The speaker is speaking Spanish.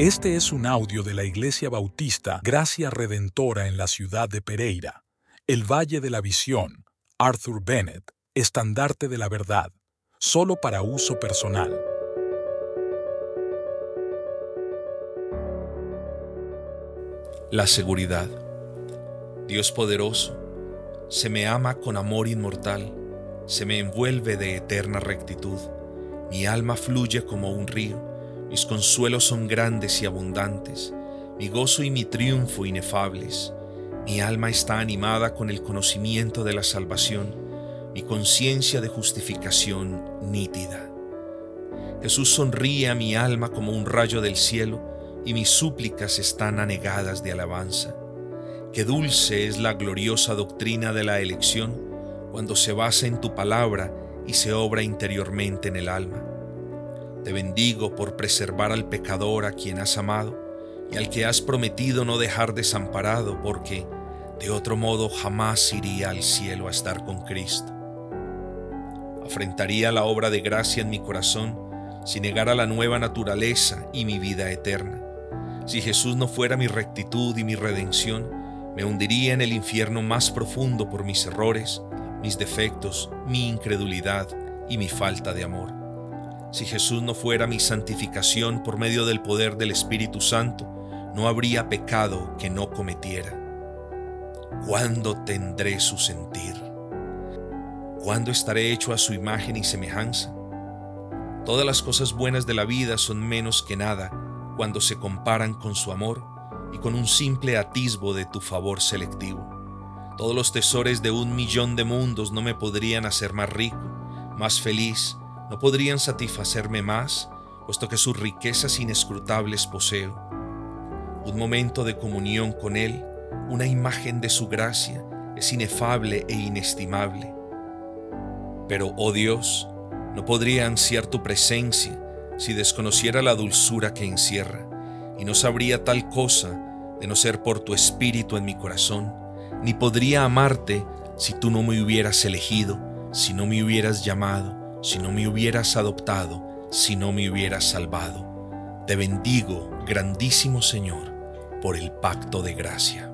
Este es un audio de la Iglesia Bautista Gracia Redentora en la ciudad de Pereira, el Valle de la Visión, Arthur Bennett, estandarte de la verdad, solo para uso personal. La seguridad. Dios poderoso, se me ama con amor inmortal, se me envuelve de eterna rectitud, mi alma fluye como un río mis consuelos son grandes y abundantes, mi gozo y mi triunfo inefables. Mi alma está animada con el conocimiento de la salvación, mi conciencia de justificación nítida. Jesús sonríe a mi alma como un rayo del cielo, y mis súplicas están anegadas de alabanza. Qué dulce es la gloriosa doctrina de la elección cuando se basa en tu palabra y se obra interiormente en el alma. Te bendigo por preservar al pecador a quien has amado y al que has prometido no dejar desamparado, porque de otro modo jamás iría al cielo a estar con Cristo. Afrentaría la obra de gracia en mi corazón si negara la nueva naturaleza y mi vida eterna. Si Jesús no fuera mi rectitud y mi redención, me hundiría en el infierno más profundo por mis errores, mis defectos, mi incredulidad y mi falta de amor. Si Jesús no fuera mi santificación por medio del poder del Espíritu Santo, no habría pecado que no cometiera. ¿Cuándo tendré su sentir? ¿Cuándo estaré hecho a su imagen y semejanza? Todas las cosas buenas de la vida son menos que nada cuando se comparan con su amor y con un simple atisbo de tu favor selectivo. Todos los tesoros de un millón de mundos no me podrían hacer más rico, más feliz, no podrían satisfacerme más, puesto que sus riquezas inescrutables poseo. Un momento de comunión con Él, una imagen de su gracia, es inefable e inestimable. Pero, oh Dios, no podría ansiar tu presencia si desconociera la dulzura que encierra, y no sabría tal cosa de no ser por tu espíritu en mi corazón, ni podría amarte si tú no me hubieras elegido, si no me hubieras llamado, si no me hubieras adoptado, si no me hubieras salvado. Te bendigo, grandísimo Señor, por el pacto de gracia.